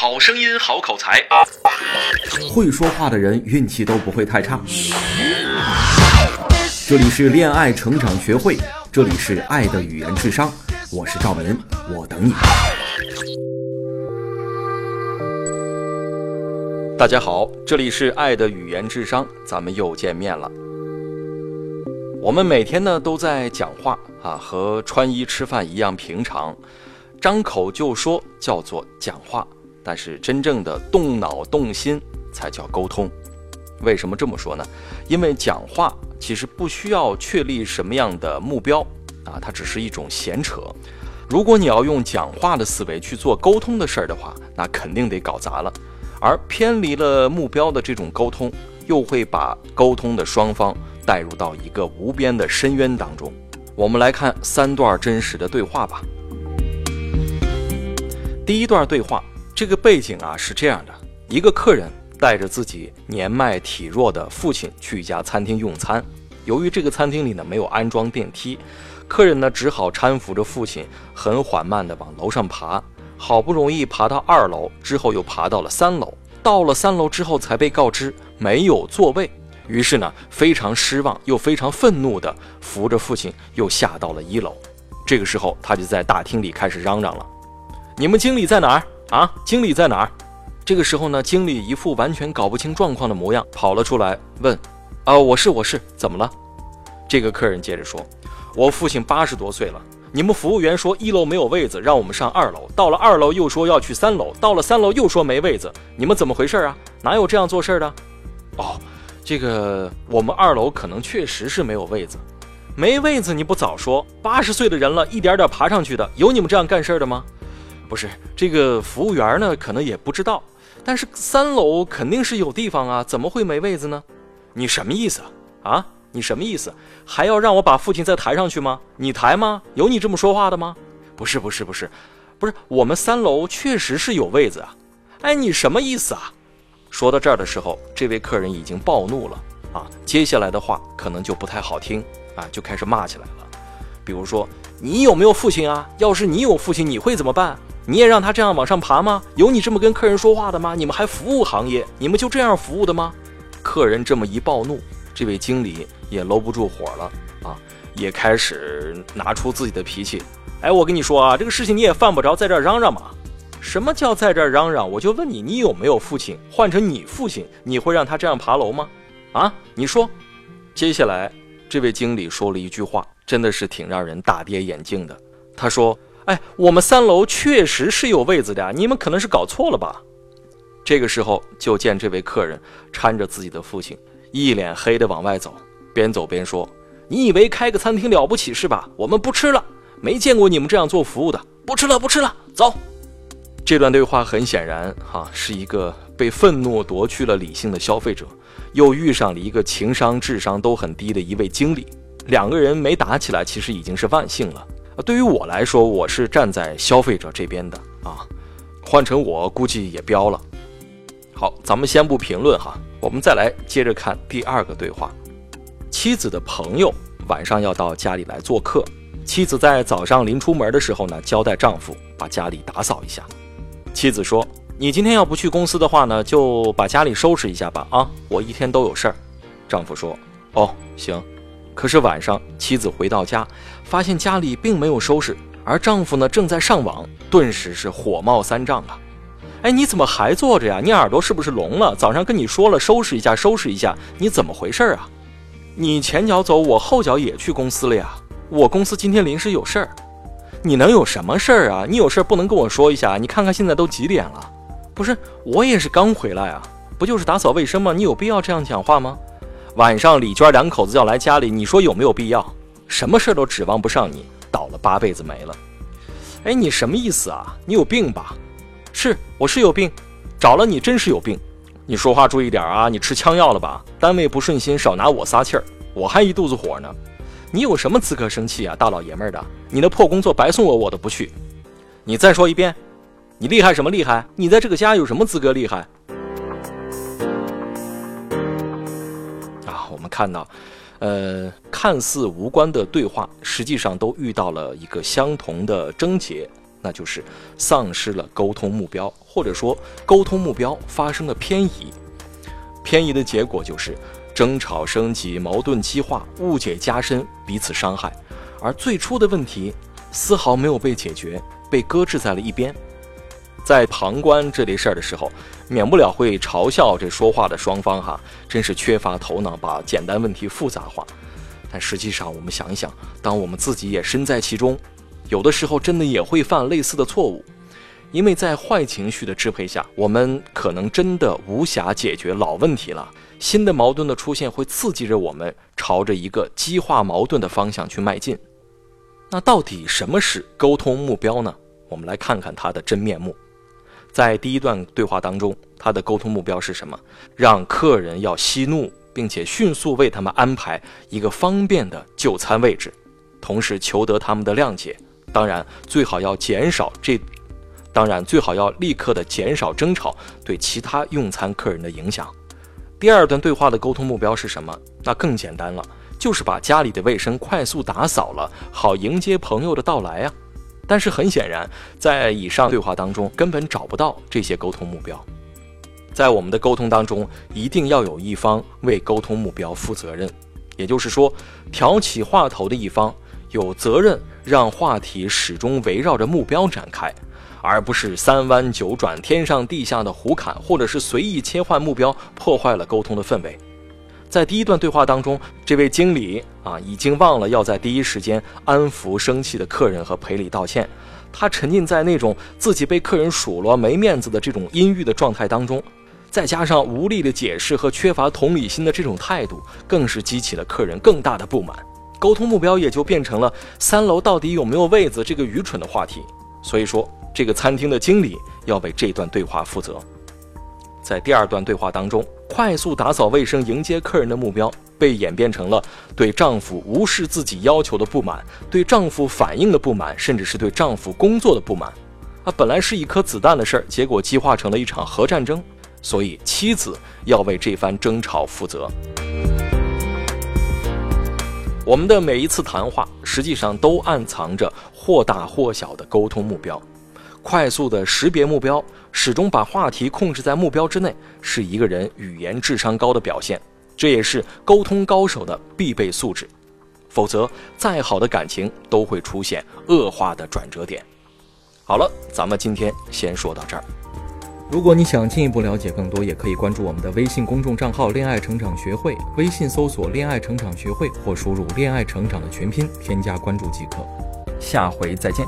好声音，好口才，会说话的人运气都不会太差。这里是恋爱成长学会，这里是爱的语言智商，我是赵文，我等你。大家好，这里是爱的语言智商，咱们又见面了。我们每天呢都在讲话啊，和穿衣吃饭一样平常，张口就说叫做讲话，但是真正的动脑动心才叫沟通。为什么这么说呢？因为讲话其实不需要确立什么样的目标啊，它只是一种闲扯。如果你要用讲话的思维去做沟通的事儿的话，那肯定得搞砸了。而偏离了目标的这种沟通，又会把沟通的双方。带入到一个无边的深渊当中。我们来看三段真实的对话吧。第一段对话，这个背景啊是这样的：一个客人带着自己年迈体弱的父亲去一家餐厅用餐，由于这个餐厅里呢没有安装电梯，客人呢只好搀扶着父亲很缓慢地往楼上爬。好不容易爬到二楼之后，又爬到了三楼。到了三楼之后，才被告知没有座位。于是呢，非常失望又非常愤怒地扶着父亲又下到了一楼。这个时候，他就在大厅里开始嚷嚷了：“你们经理在哪儿啊？经理在哪儿？”这个时候呢，经理一副完全搞不清状况的模样，跑了出来问：“啊，我是我是，怎么了？”这个客人接着说：“我父亲八十多岁了，你们服务员说一楼没有位子，让我们上二楼。到了二楼又说要去三楼，到了三楼又说没位子，你们怎么回事啊？哪有这样做事儿的？”哦。这个我们二楼可能确实是没有位子，没位子你不早说？八十岁的人了，一点点爬上去的，有你们这样干事儿的吗？不是，这个服务员呢，可能也不知道。但是三楼肯定是有地方啊，怎么会没位子呢？你什么意思啊？你什么意思？还要让我把父亲再抬上去吗？你抬吗？有你这么说话的吗？不是，不是，不是，不是，我们三楼确实是有位子啊。哎，你什么意思啊？说到这儿的时候，这位客人已经暴怒了啊！接下来的话可能就不太好听啊，就开始骂起来了。比如说，你有没有父亲啊？要是你有父亲，你会怎么办？你也让他这样往上爬吗？有你这么跟客人说话的吗？你们还服务行业，你们就这样服务的吗？客人这么一暴怒，这位经理也搂不住火了啊，也开始拿出自己的脾气。哎，我跟你说啊，这个事情你也犯不着在这嚷嚷嘛。什么叫在这嚷嚷？我就问你，你有没有父亲？换成你父亲，你会让他这样爬楼吗？啊，你说。接下来，这位经理说了一句话，真的是挺让人大跌眼镜的。他说：“哎，我们三楼确实是有位子的，你们可能是搞错了吧？”这个时候，就见这位客人搀着自己的父亲，一脸黑的往外走，边走边说：“你以为开个餐厅了不起是吧？我们不吃了，没见过你们这样做服务的，不吃了，不吃了，走。”这段对话很显然，哈，是一个被愤怒夺去了理性的消费者，又遇上了一个情商、智商都很低的一位经理。两个人没打起来，其实已经是万幸了。对于我来说，我是站在消费者这边的啊。换成我，估计也飙了。好，咱们先不评论哈，我们再来接着看第二个对话。妻子的朋友晚上要到家里来做客，妻子在早上临出门的时候呢，交代丈夫把家里打扫一下。妻子说：“你今天要不去公司的话呢，就把家里收拾一下吧。啊，我一天都有事儿。”丈夫说：“哦，行。”可是晚上，妻子回到家，发现家里并没有收拾，而丈夫呢正在上网，顿时是火冒三丈啊！哎，你怎么还坐着呀？你耳朵是不是聋了？早上跟你说了收拾一下，收拾一下，你怎么回事啊？你前脚走，我后脚也去公司了呀。我公司今天临时有事儿。你能有什么事儿啊？你有事儿不能跟我说一下？你看看现在都几点了？不是，我也是刚回来啊，不就是打扫卫生吗？你有必要这样讲话吗？晚上李娟两口子要来家里，你说有没有必要？什么事都指望不上你，倒了八辈子霉了。哎，你什么意思啊？你有病吧？是，我是有病，找了你真是有病。你说话注意点啊！你吃枪药了吧？单位不顺心，少拿我撒气儿，我还一肚子火呢。你有什么资格生气啊，大老爷们儿的！你那破工作白送我，我都不去。你再说一遍，你厉害什么厉害？你在这个家有什么资格厉害？我们看到，呃，看似无关的对话，实际上都遇到了一个相同的症结那就是丧失了沟通目标，或者说沟通目标发生了偏移。偏移的结果就是争吵升级、矛盾激化、误解加深、彼此伤害，而最初的问题丝毫没有被解决，被搁置在了一边。在旁观这类事儿的时候，免不了会嘲笑这说话的双方哈，真是缺乏头脑，把简单问题复杂化。但实际上，我们想一想，当我们自己也身在其中，有的时候真的也会犯类似的错误，因为在坏情绪的支配下，我们可能真的无暇解决老问题了。新的矛盾的出现会刺激着我们朝着一个激化矛盾的方向去迈进。那到底什么是沟通目标呢？我们来看看它的真面目。在第一段对话当中，他的沟通目标是什么？让客人要息怒，并且迅速为他们安排一个方便的就餐位置，同时求得他们的谅解。当然，最好要减少这，当然最好要立刻的减少争吵对其他用餐客人的影响。第二段对话的沟通目标是什么？那更简单了，就是把家里的卫生快速打扫了，好迎接朋友的到来啊。但是很显然，在以上对话当中根本找不到这些沟通目标。在我们的沟通当中，一定要有一方为沟通目标负责任，也就是说，挑起话头的一方有责任让话题始终围绕着目标展开，而不是三弯九转、天上地下的胡侃，或者是随意切换目标，破坏了沟通的氛围。在第一段对话当中，这位经理啊已经忘了要在第一时间安抚生气的客人和赔礼道歉，他沉浸在那种自己被客人数落没面子的这种阴郁的状态当中，再加上无力的解释和缺乏同理心的这种态度，更是激起了客人更大的不满，沟通目标也就变成了三楼到底有没有位子这个愚蠢的话题。所以说，这个餐厅的经理要为这段对话负责。在第二段对话当中，快速打扫卫生迎接客人的目标被演变成了对丈夫无视自己要求的不满，对丈夫反应的不满，甚至是对丈夫工作的不满。啊，本来是一颗子弹的事儿，结果激化成了一场核战争。所以妻子要为这番争吵负责。我们的每一次谈话，实际上都暗藏着或大或小的沟通目标。快速的识别目标，始终把话题控制在目标之内，是一个人语言智商高的表现，这也是沟通高手的必备素质。否则，再好的感情都会出现恶化的转折点。好了，咱们今天先说到这儿。如果你想进一步了解更多，也可以关注我们的微信公众账号“恋爱成长学会”，微信搜索“恋爱成长学会”或输入“恋爱成长”的全拼，添加关注即可。下回再见。